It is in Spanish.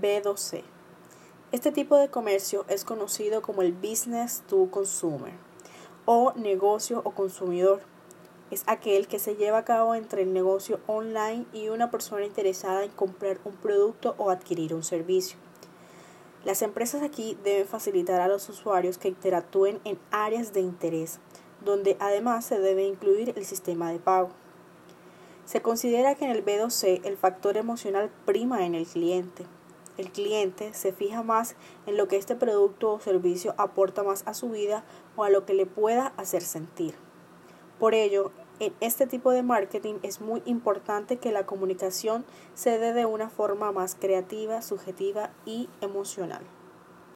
B2C. Este tipo de comercio es conocido como el business to consumer o negocio o consumidor. Es aquel que se lleva a cabo entre el negocio online y una persona interesada en comprar un producto o adquirir un servicio. Las empresas aquí deben facilitar a los usuarios que interactúen en áreas de interés, donde además se debe incluir el sistema de pago. Se considera que en el B2C el factor emocional prima en el cliente. El cliente se fija más en lo que este producto o servicio aporta más a su vida o a lo que le pueda hacer sentir. Por ello, en este tipo de marketing es muy importante que la comunicación se dé de una forma más creativa, subjetiva y emocional.